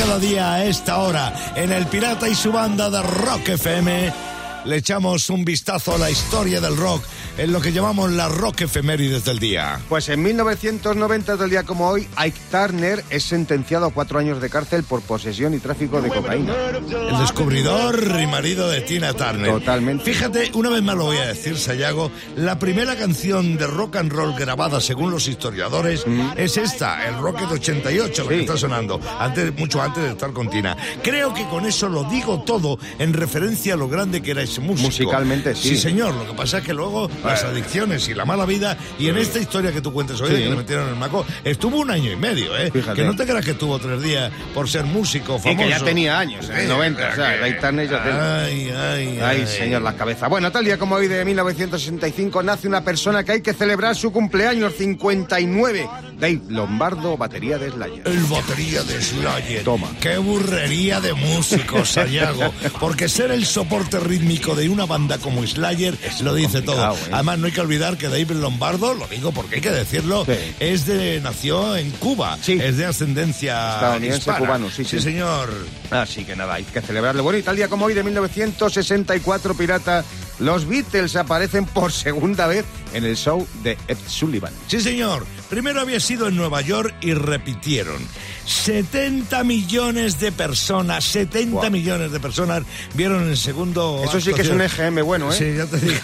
cada día a esta hora en El Pirata y su banda de Rock FM, le echamos un vistazo a la historia del rock en lo que llamamos la rock efemérides del día. Pues en 1990 del día como hoy, Ike Turner es sentenciado a cuatro años de cárcel por posesión y tráfico de cocaína. El descubridor y marido de Tina Turner. Totalmente. Fíjate, una vez más lo voy a decir, Sayago, la primera canción de rock and roll grabada según los historiadores es esta, el Rocket 88, lo que Sí. está sonando, antes, mucho antes de estar con Tina. Creo que con eso lo digo todo en referencia a lo grande que era ese músico. Musicalmente, sí. Sí, señor. Lo que pasa es que luego las adicciones y la mala vida, y en esta historia que tú cuentes hoy, de que le metieron en el maco, estuvo un año y medio, ¿eh? Fíjate. Que no te creas que estuvo tres días por ser músico Y famoso. que ya tenía años, en el 90, o sea, Turner ya tenía. Ay, ay, Ay, señor, la cabeza. Bueno, tal día como hoy de 1965 nace una persona que hay que celebrar su cumpleaños 59. Dave Lombardo, batería de Slayer. El batería de Slayer. Toma. Qué burrería de músicos, Sayago. Porque ser el soporte rítmico de una banda como Slayer lo dice todo. ¿eh? Además, no hay que olvidar que David Lombardo, lo digo porque hay que decirlo, Sí. es de nació en Cuba. Sí. Es de ascendencia Estadounidense, hispana. cubano, sí, sí. señor. Así que nada, hay que celebrarlo. Bueno, y tal día como hoy de 1964, pirata, los Beatles aparecen por segunda vez en el show de Ed Sullivan. Sí, señor. Primero había sido en Nueva York y repitieron. 70 millones de personas, 70 Guau. millones de personas vieron el segundo. Eso sí que es un EGM bueno, ¿eh? Sí, ya te digo.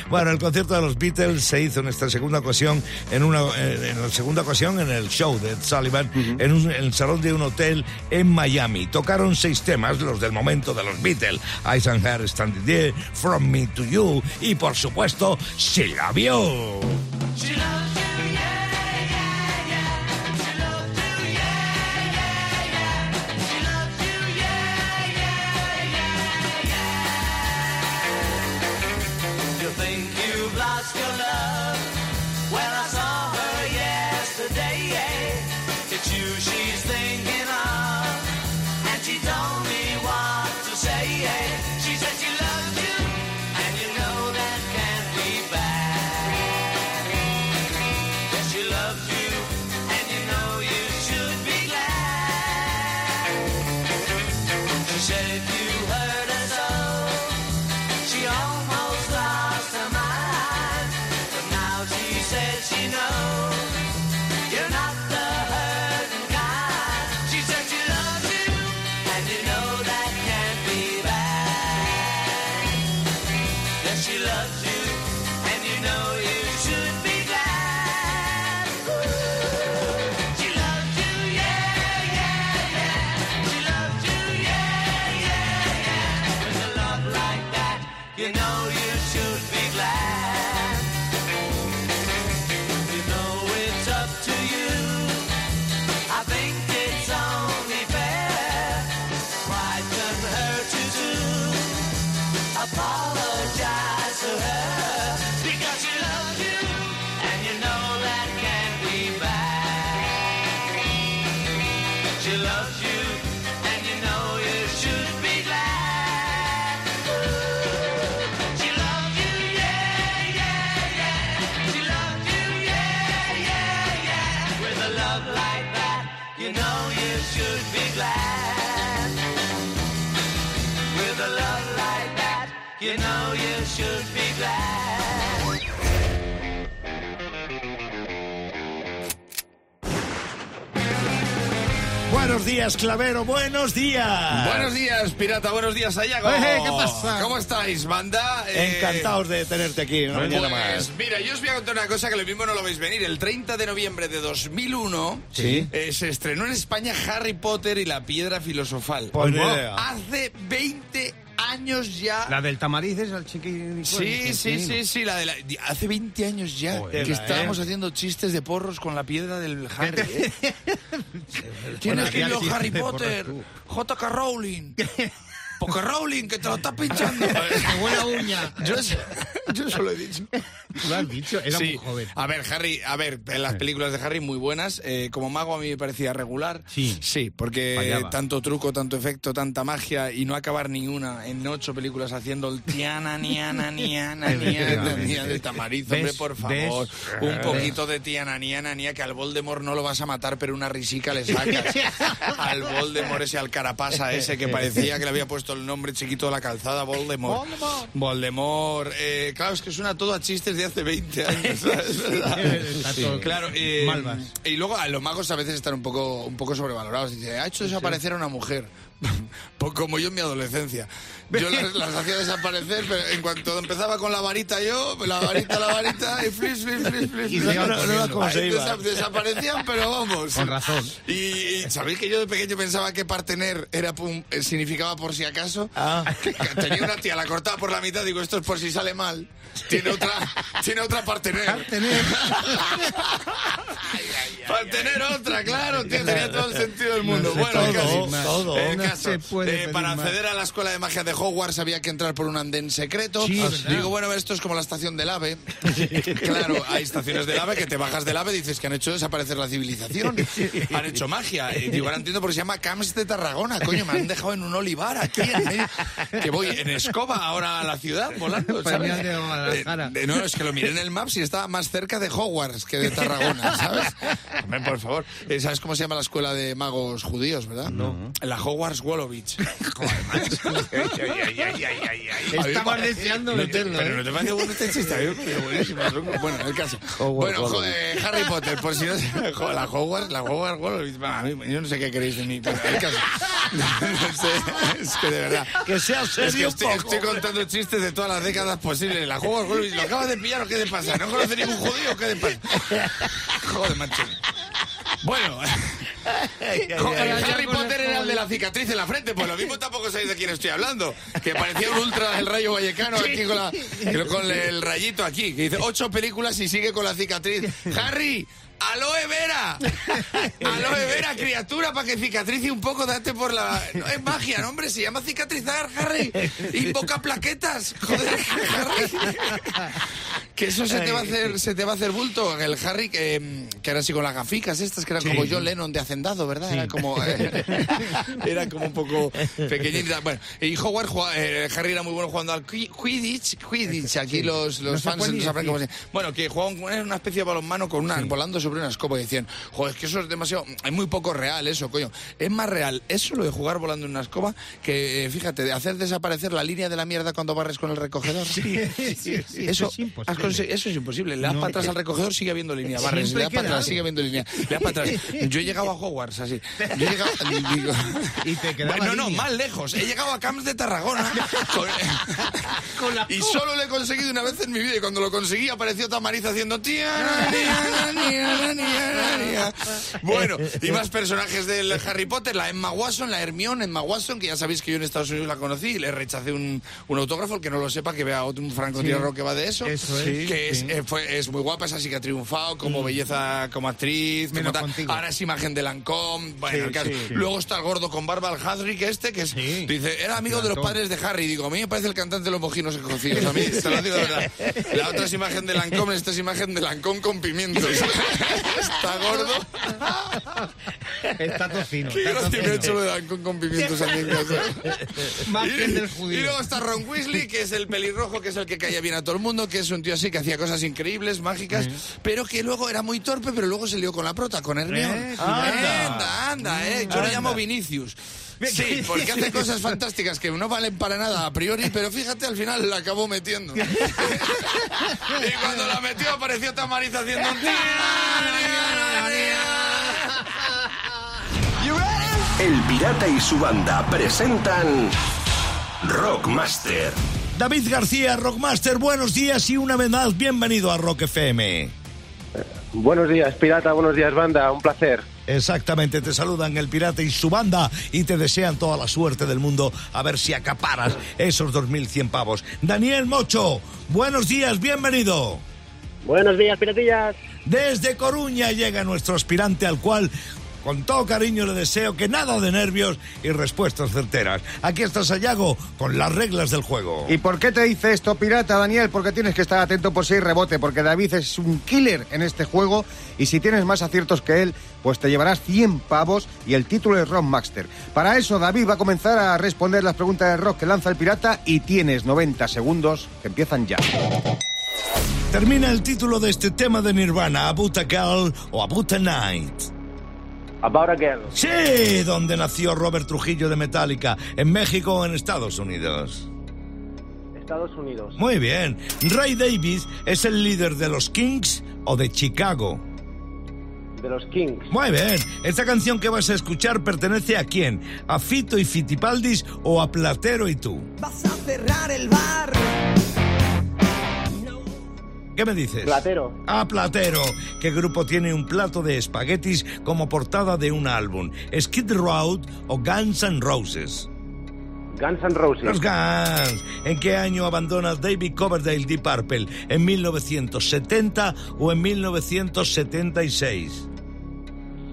bueno, el concierto de los Beatles se hizo en esta segunda ocasión, en una en la segunda ocasión en el show de Ed Sullivan, en, un- en el salón de un hotel en Miami. Tocaron seis temas, los del momento de los Beatles: Eyes and Hair, Standing There, From Me to You y, por supuesto, She Love You. You Buenos días, Clavero, buenos días. Buenos días, pirata. Buenos días, Sayago. Eh, ¿qué pasa? ¿Cómo estáis, banda? Eh, Encantados de tenerte aquí una mañana Pues más. mira, yo os voy a contar una cosa que lo mismo no lo veis venir. El 30 de noviembre de 2001 Sí. eh, se estrenó en España Harry Potter y la piedra filosofal. Pues idea. Hace 20 años ya. La del tamariz es chiqui... Sí, sí, sí, sí, la de la- hace 20 años ya Joder, que ¿eh? estábamos haciendo chistes de porros con la piedra del Harry. ¿eh? ¿Quién Bueno, escribió hacía Harry Potter? J.K. Rowling. Porque Rowling, que te lo estás pinchando. buena uña. Yo, eso- yo eso lo he dicho. Tú lo has dicho, era Sí. muy joven. A ver, Harry, a ver, en las películas de Harry muy buenas. Eh, como mago a mí me parecía regular. Sí. Sí, porque Fallaba. tanto truco, tanto efecto, tanta magia y no acabar ni una en ocho películas haciendo el tiana, niana, niana, niana, niana de tamariz, hombre, por favor. ¿Ves? Un poquito de tiana, niana, niana, que al Voldemort no lo vas a matar, pero una risica le sacas. al Voldemort ese, al carapasa ese que parecía que le había puesto el nombre chiquito de la calzada, Voldemort. Voldemort. Eh, claro, es que suena todo a chistes de hace 20 años. Claro, eh, Malvas. y luego a los magos a veces están un poco, un poco sobrevalorados. Dice, ha hecho desaparecer a una mujer. Pues como yo en mi adolescencia. Yo las, las hacía desaparecer, pero en cuanto empezaba con la varita yo, la varita, la varita, y flis, flis, flis, flis. Y No, no, no, ¿cómo se iba? desa- desaparecían, pero vamos. Con razón. Y, y sabéis que yo de pequeño pensaba que partener era pum- eh, significaba por si acaso. Ah. Tenía una tía, la cortaba por la mitad, digo, esto es por si sale mal. Tiene otra, tiene otra partener. Para tener otra, claro, tío, tenía todo el sentido del mundo. Bueno, todo, caso, todo. No caso, eh, para más. acceder a la escuela de magia de Hogwarts había que entrar por un andén secreto. Sí, Ah. Digo, bueno, esto es como la estación del AVE. claro, hay estaciones del AVE que te bajas del AVE y dices que han hecho desaparecer la civilización. Han hecho magia. Y digo, ahora entiendo por qué se llama Camps de Tarragona. Coño, me han dejado en un olivar aquí en medio. Que voy en escoba ahora a la ciudad volando. ¿sabes? De Guadalajara. Eh, no, es que lo miré en el Maps y estaba más cerca de Hogwarts que de Tarragona, ¿sabes? Hombre, por favor. Eh, ¿Sabes cómo se llama la escuela de magos judíos, verdad? No. La Hogwarts Wolowitz. Estabas deseando No te- meterlo, Pero ¿eh? no te parece bueno este chiste. Buenísimo. Bueno, el caso. Hogwarts bueno, Harry Potter, por si no se- la Hogwarts, la Hogwarts Wolowitz. yo no sé qué queréis de mí, pero el caso. No sé, es que de verdad. Que sea Es que serio estoy, contando chistes de todas las décadas posibles. La Hogwarts Wolowitz, ¿lo acabas de pillar o qué te pasa? ¿No conoce ningún judío o qué te pasa? Joder, macho. Bueno, Harry Potter era el de la cicatriz en la frente, pues lo mismo tampoco sabéis de quién estoy hablando. Que parecía un ultra del rayo vallecano aquí con, la, con el rayito aquí, que dice ocho películas y sigue con la cicatriz. Harry, aloe vera. Aloe vera, criatura, para que cicatrice un poco, date por la... No es magia, no, hombre, se llama cicatrizar, Harry. Invoca plaquetas. Joder, Harry. Que eso se te va a hacer, se te va a hacer bulto. El Harry que, que era así con las gaficas estas, que eran como John Lennon de Hacendado, ¿verdad? Era como eh, era como un poco pequeñita. Bueno, y Howard eh, Harry era muy bueno jugando al qui- Quidditch, Quidditch, aquí los, los No fans no sabrán cómo se Bueno, que jugaban era una especie de balonmano con una, volando sobre una escoba y decían, joder, es que eso es demasiado, es muy poco real eso, coño. Es más real eso lo de jugar volando en una escoba que, eh, fíjate, de hacer desaparecer la línea de la mierda cuando barres con el recogedor. Eso, es imposible. has conse- eso es imposible. Le das No. para atrás al recogedor, sigue habiendo línea. Barres, le das para atrás, sigue habiendo línea. Le das para atrás. Yo he llegado a Hogwarts así. Yo he llegado. digo- Y te quedaba Bueno, no, línea. más lejos. He llegado a Camps de Tarragona. con- y solo lo he conseguido una vez en mi vida. Y cuando lo conseguí apareció Tamariz haciendo. "Tiana, niana, niana, niana, niana". Bueno, y más personajes del Harry Potter. La Emma Watson, la Hermione Emma Watson, que ya sabéis que yo en Estados Unidos la conocí y le rechacé un, un autógrafo. El que no lo sepa, que vea otro, un francotirador que va de eso. Eso es, Que es, sí. eh, fue- es muy guapa, esa sí que ha triunfado como belleza, como actriz. como tal. Ahora es imagen de Lancôme. Bueno, Sí. Luego está el gordo con barba, el Hadrick este, que es, dice, era amigo de los padres de Harry. Digo, a mí me parece el cantante de los mojinos escocidos. A mí, te lo digo de verdad. La otra es imagen de Lancôme, esta es imagen de Lancôme con pimientos. está gordo. Está tocino. Qué está gracia hecho lo de Lancôme con pimientos a mí en casa. Más que el del Y judío. luego está Ron Weasley, que es el pelirrojo, que es el que caía bien a todo el mundo, que es un tío así que hacía cosas increíbles, mágicas, pero que luego era muy torpe, pero luego se lió con la prota, con Hermione. Eh, anda. anda, anda, eh. Yo lo llamo Vinicius. Sí, porque hace cosas fantásticas que no valen para nada a priori, pero fíjate, al final la acabó metiendo. y cuando la metió apareció Tamariz haciendo un... El Pirata y su banda presentan Rockmaster. David García, Rockmaster, buenos días y una vez más, bienvenido a Rock FM. Buenos días, pirata, buenos días, banda, un placer. Exactamente, te saludan el pirata y su banda y te desean toda la suerte del mundo a ver si acaparas esos 2.100 pavos. Daniel Mocho, buenos días, bienvenido. Buenos días, piratillas. Desde Coruña llega nuestro aspirante al cual Con todo cariño le deseo que nada de nervios y respuestas certeras. Aquí está Sayago con las reglas del juego. ¿Y por qué te dice esto, pirata, Daniel? Porque tienes que estar atento por si hay rebote, porque David es un killer en este juego y si tienes más aciertos que él, pues te llevarás 100 pavos y el título es Rock Master. Para eso, David va a comenzar a responder las preguntas de rock que lanza el pirata y tienes 90 segundos que empiezan ya. Termina el título de este tema de Nirvana, Abuta Girl o Abuta Night. About a Girl. Sí, donde nació Robert Trujillo de Metallica, en México o en Estados Unidos. Estados Unidos. Muy bien. Ray Davis es el líder de los Kings o de Chicago. De los Kings. Muy bien. Esta canción que vas a escuchar pertenece a quién? ¿A Fito y Fitipaldis o a Platero y tú? Vas a cerrar el bar. ¿Qué me dices? Platero. A Platero. ¿Qué grupo tiene un plato de espaguetis como portada de un álbum? ¿Skid Row o Guns N' Roses? Guns N' Roses. Los Guns. ¿En qué año abandona David Coverdale Deep Purple? ¿En 1970 o en 1976?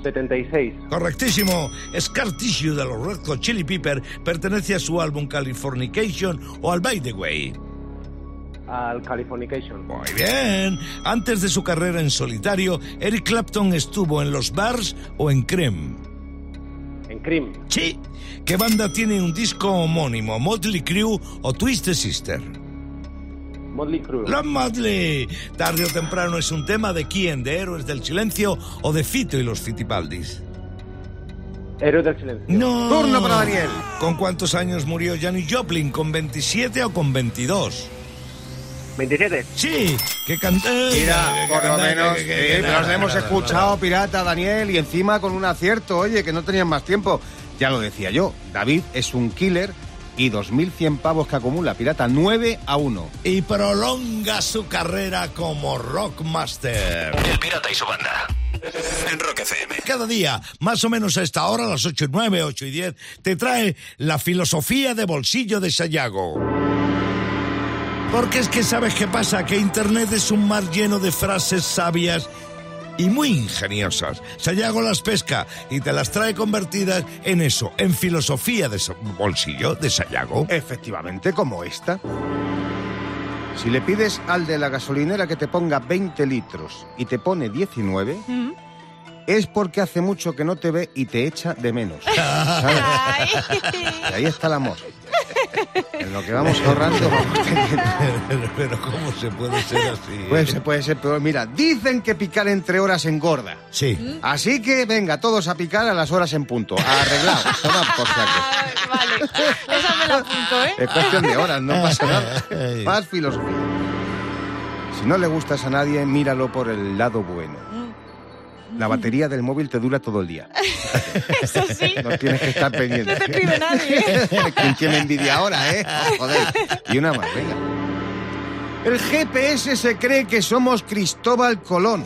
76. Correctísimo. Scar Tissue de los Red Hot Chili Pepper pertenece a su álbum Californication o al By the Way. Al Californication. Muy bien. Antes de su carrera en solitario, Eric Clapton estuvo en los Bars o en Cream. En Cream. Sí. ¿Qué banda tiene un disco homónimo? ¿Motley Crue o Twisted Sister? Motley Crue. Los Motley. Tarde o temprano es un tema de quién, de Héroes del Silencio o de Fito y los Fitipaldis. Héroes del Silencio. No. Turno para Daniel. ¿Con cuántos años murió Janis Joplin? ¿Con 27 o con 22? 27. Sí, que canta. Mira, por lo menos, sí, pero los hemos escuchado, pirata, Daniel, y encima con un acierto, oye, que no tenían más tiempo. Ya lo decía yo, David es un killer y 2.100 pavos que acumula, pirata, 9 a 1. Y prolonga su carrera como rockmaster. El pirata y su banda. En Rock FM. Cada día, más o menos a esta hora, a las 8 y 9, 8 y 10, te trae la filosofía de bolsillo de Sayago. Porque es que sabes qué pasa, que Internet es un mar lleno de frases sabias y muy ingeniosas. Sayago las pesca y te las trae convertidas en eso, en filosofía de bolsillo de Sayago. Efectivamente, como esta. Si le pides al de la gasolinera que te ponga 20 litros y te pone 19, es porque hace mucho que no te ve y te echa de menos. Y ahí está el amor. En lo que vamos ahorrando. Pero, pero ¿cómo se puede ser así? Pues se puede ser peor. Mira, dicen que picar entre horas engorda. Sí. Así que venga, todos a picar a las horas en punto. Arreglado. Toma por saco. Vale, esa me la apunto, ¿eh? Es cuestión de horas, no pasa nada. Más filosofía. Si no le gustas a nadie, míralo por el lado bueno. La batería del móvil te dura todo el día. Eso sí. No tienes que estar pendiente. No te escribe nadie. ¿Quién tiene envidia ahora, eh? Joder. Y una más, venga. El GPS se cree que somos Cristóbal Colón.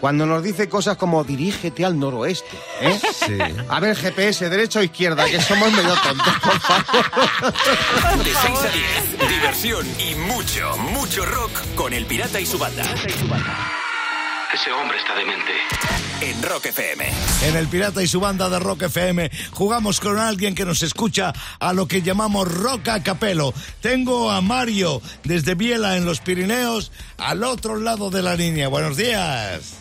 Cuando nos dice cosas como dirígete al noroeste. ¿eh? Sí. A ver, GPS, derecha o izquierda, que somos medio tontos, por favor. De 6 a 10. Diversión y mucho, mucho rock con el pirata y su banda. Ese hombre está demente. En Rock FM. En El Pirata y su banda de Rock FM jugamos con alguien que nos escucha a lo que llamamos rock a capelo. Tengo a Mario desde Biela en los Pirineos al otro lado de la línea. Buenos días.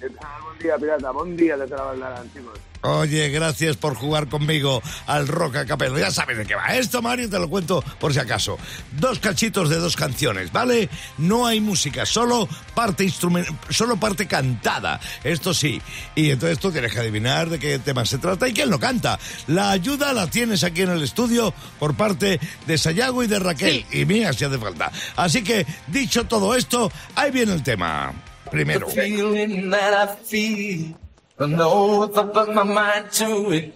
¿Qué tal? Buen día, pirata. Buen día desde la banda, chicos. Oye, gracias por jugar conmigo al rock a capelo. Ya sabes de qué va esto, Mario, te lo cuento por si acaso. Dos cachitos de dos canciones, ¿vale? No hay música, solo parte instrumental, solo parte cantada. Esto sí. Y entonces tú tienes que adivinar de qué tema se trata y quién lo canta. La ayuda la tienes aquí en el estudio por parte de Sayago y de Raquel. Y mía si hace falta. Así que, dicho todo esto, ahí viene el tema. Primero. I know if I put my mind to it,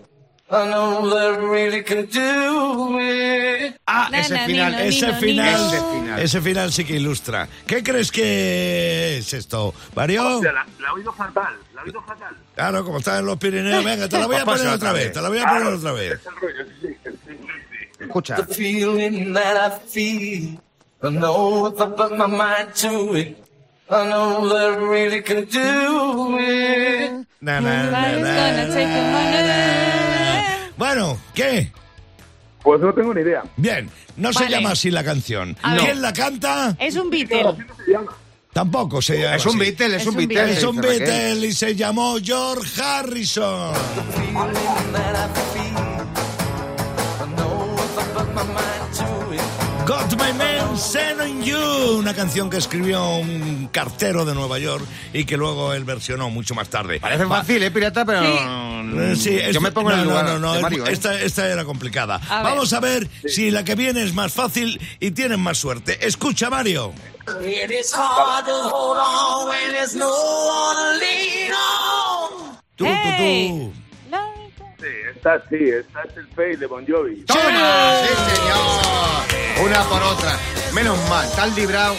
I know that I really can do it. Ah, Na, ese na, final, nino, ese nino, final, nino. Ese final. ese final sí que ilustra. ¿Qué crees que es esto, Mario? La, la he oído fatal. La he oído fatal. Claro, como está en los Pirineos, venga, te la voy a poner otra vez, te la voy a poner otra vez. Escucha. The feeling that I feel. I know if I put my mind to it, I know that really can do it. Na, na, na. Bueno, ¿qué? Pues no tengo ni idea. Bien, no se llama así la canción. A ver. ¿Quién la canta? Es un Beatle. Tampoco se llama Es un así. Beatle, es, Es un Beatle. Es un. Beatle y se llamó George Harrison. Got My Man Set on You, una canción que escribió un cartero de Nueva York y que luego él versionó mucho más tarde. Parece fácil, ¿eh, pirata? Pero... Eh, Sí, Yo me pongo en no, el lugar no, no, de es- Mario, ¿eh? esta, esta era complicada. A ver. Vamos a ver si la que viene es más fácil y tienen más suerte. Escucha, Mario. It is hard to hold on when there's no one to lean on. Tú, Hey. tú, tú. Sí, esta sí, esta es el Face de Bon Jovi. ¡Toma! ¡Sí, señor! Una por otra. Menos mal, tal librado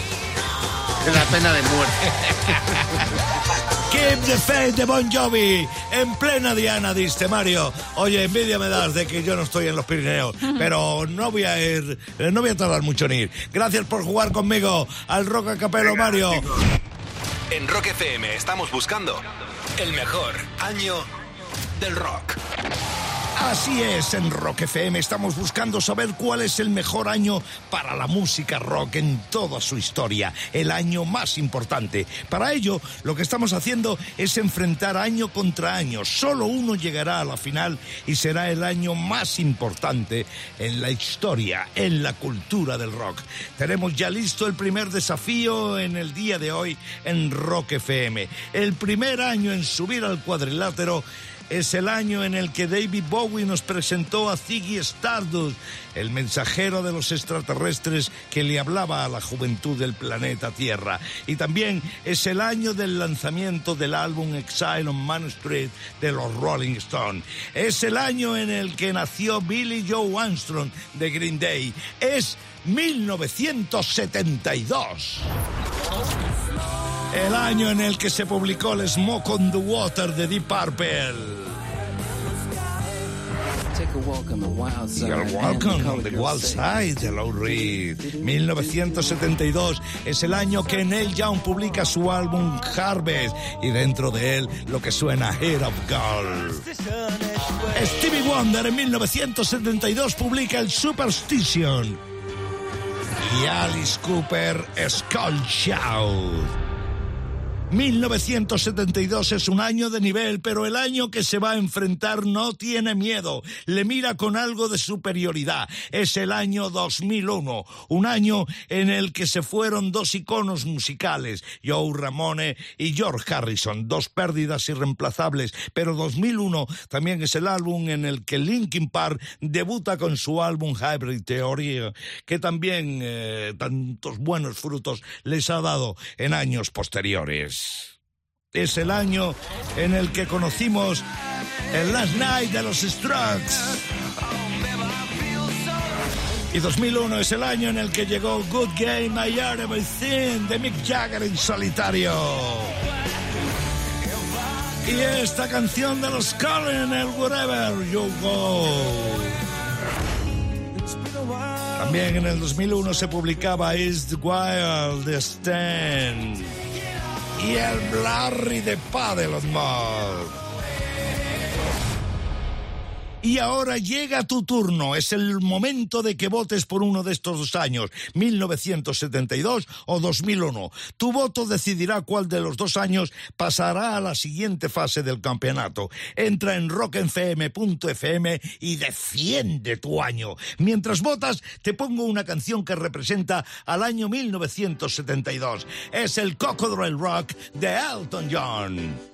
de la pena de muerte. Keep the Faith de Bon Jovi en plena diana, diste Mario. Oye, envidia me das de que yo no estoy en los Pirineos, pero no voy a ir, eh, no voy a tardar mucho en ir. Gracias por jugar conmigo al Rock a Capelo, Mario. En Rock FM estamos buscando el mejor año del rock. Así es, en Rock FM estamos buscando saber cuál es el mejor año para la música rock en toda su historia, el año más importante. Para ello, lo que estamos haciendo es enfrentar año contra año. Solo uno llegará a la final y será el año más importante en la historia, en la cultura del rock. Tenemos ya listo el primer desafío en el día de hoy en Rock FM. El primer año en subir al cuadrilátero es el año en el que David Bowie nos presentó a Ziggy Stardust, el mensajero de los extraterrestres que le hablaba a la juventud del planeta Tierra. Y también es el año del lanzamiento del álbum Exile on Man Street de los Rolling Stones. Es el año en el que nació Billy Joe Armstrong de Green Day. Es 1972. El año en el que se publicó el Smoke on the Water de Deep Purple. You're welcome on the wild side de Lou Reed. 1972 es el año que Neil Young publica su álbum Harvest y dentro de él lo que suena Head of Gold. Stevie Wonder en 1972 publica el Superstition y Alice Cooper Skull Shout. 1972 es un año de nivel, pero el año que se va a enfrentar no tiene miedo, le mira con algo de superioridad. Es el año 2001, un año en el que se fueron dos iconos musicales, Joe Ramone y George Harrison, dos pérdidas irreemplazables, pero 2001 también es el álbum en el que Linkin Park debuta con su álbum Hybrid Theory, que también eh, tantos buenos frutos les ha dado en años posteriores. Es el año en el que conocimos el Last Night de los Strokes. Y 2001 es el año en el que llegó Good Game, I Are Everything de Mick Jagger en solitario. Y esta canción de los Collins, el Wherever You Go. También en el 2001 se publicaba Is the Wild the Stand y el Blarry de Pa de los Mods. Y ahora llega tu turno. Es el momento de que votes por uno de estos dos años, 1972 o 2001. Tu voto decidirá cuál de los dos años pasará a la siguiente fase del campeonato. Entra en rockfm.fm y defiende tu año. Mientras votas, te pongo una canción que representa al año 1972. Es el Cocodrile Rock de Elton John.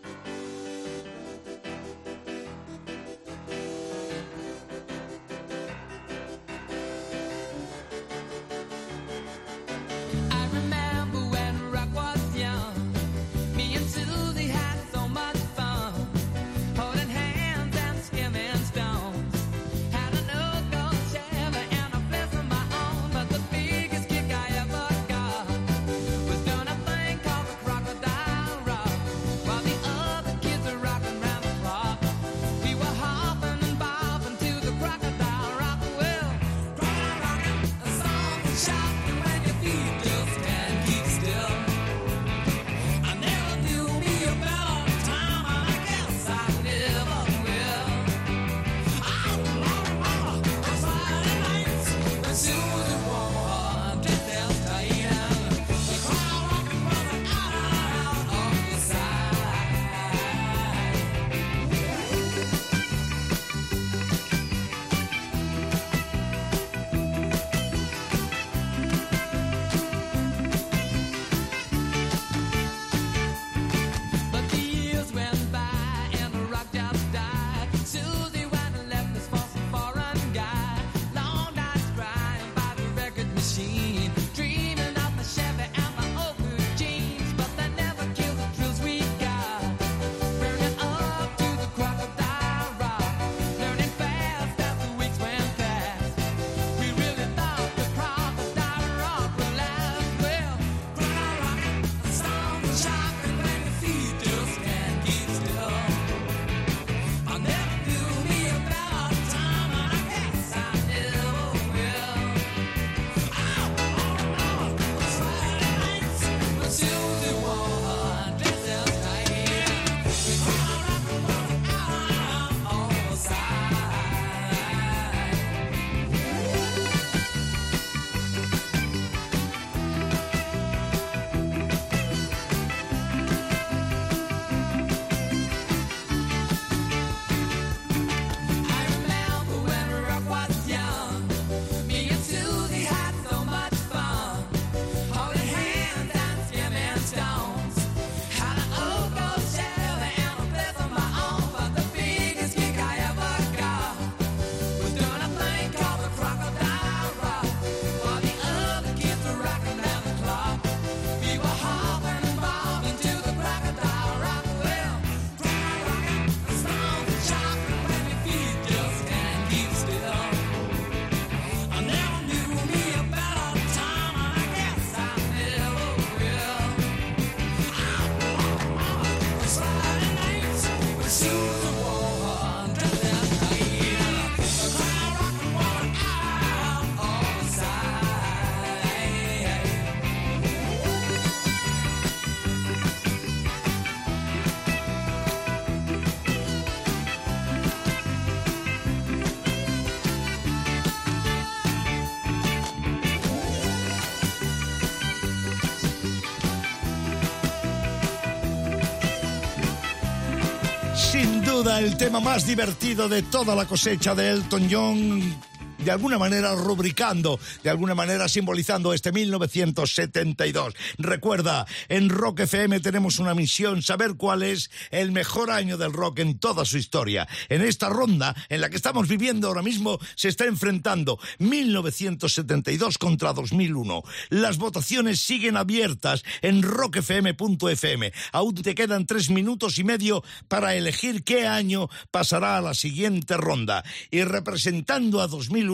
El tema más divertido de toda la cosecha de Elton John de alguna manera rubricando, de alguna manera simbolizando este 1972. Recuerda, en Rock FM tenemos una misión, saber cuál es el mejor año del rock en toda su historia. En esta ronda, en la que estamos viviendo ahora mismo, se está enfrentando 1972 contra 2001. Las votaciones siguen abiertas en rockfm.fm. Aún te quedan tres minutos y medio para elegir qué año pasará a la siguiente ronda. Y representando a 2001,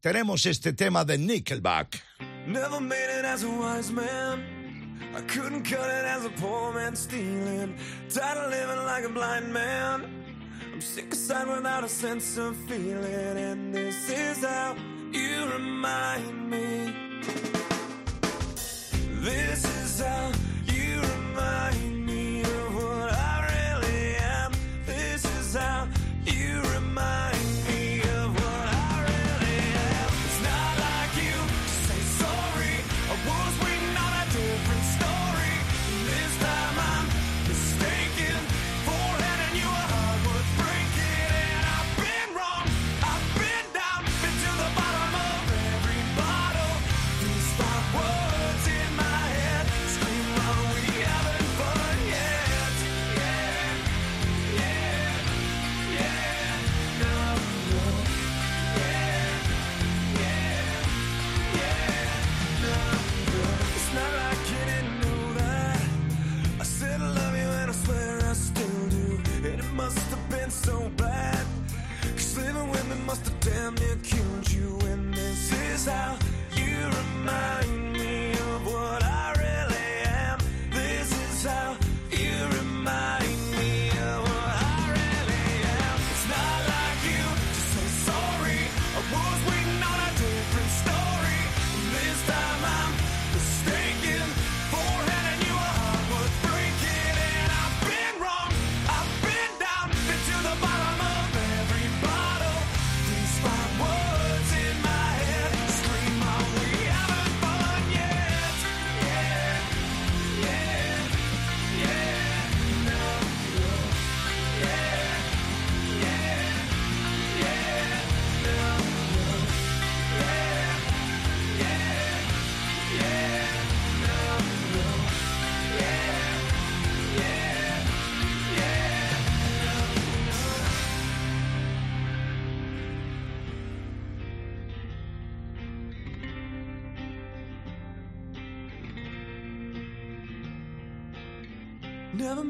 tenemos este tema de Nickelback. Never made it as a wise man. I couldn't cut it as a poor man stealing. Tired of living like a blind man. I'm sick aside without a sense of feeling. And this is how you remind me.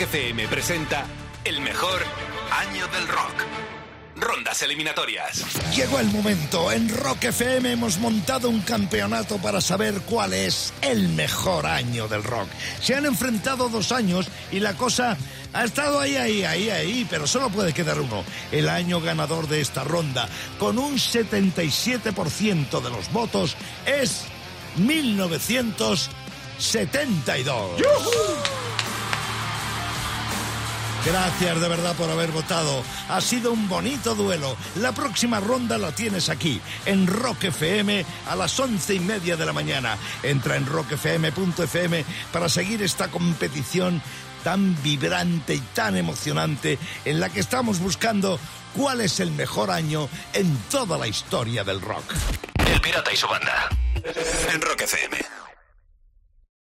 Rock FM presenta el mejor año del rock. Rondas eliminatorias. Llegó el momento. En Rock FM hemos montado un campeonato para saber cuál es el mejor año del rock. Se han enfrentado dos años y la cosa ha estado ahí, ahí, ahí, ahí, pero solo puede quedar uno. El año ganador de esta ronda, con un 77% de los votos, es 1972. Gracias de verdad por haber votado. Ha sido un bonito duelo. La próxima ronda la tienes aquí, en Rock FM, a las once y media de la mañana. Entra en rockfm.fm para seguir esta competición tan vibrante y tan emocionante en la que estamos buscando cuál es el mejor año en toda la historia del rock. El Pirata y su banda. En Rock FM.